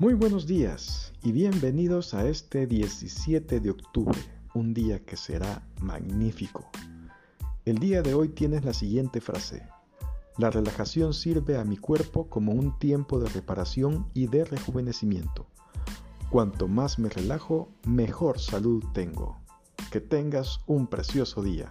Muy buenos días y bienvenidos a este 17 de octubre, un día que será magnífico. El día de hoy tienes la siguiente frase. La relajación sirve a mi cuerpo como un tiempo de reparación y de rejuvenecimiento. Cuanto más me relajo, mejor salud tengo. Que tengas un precioso día.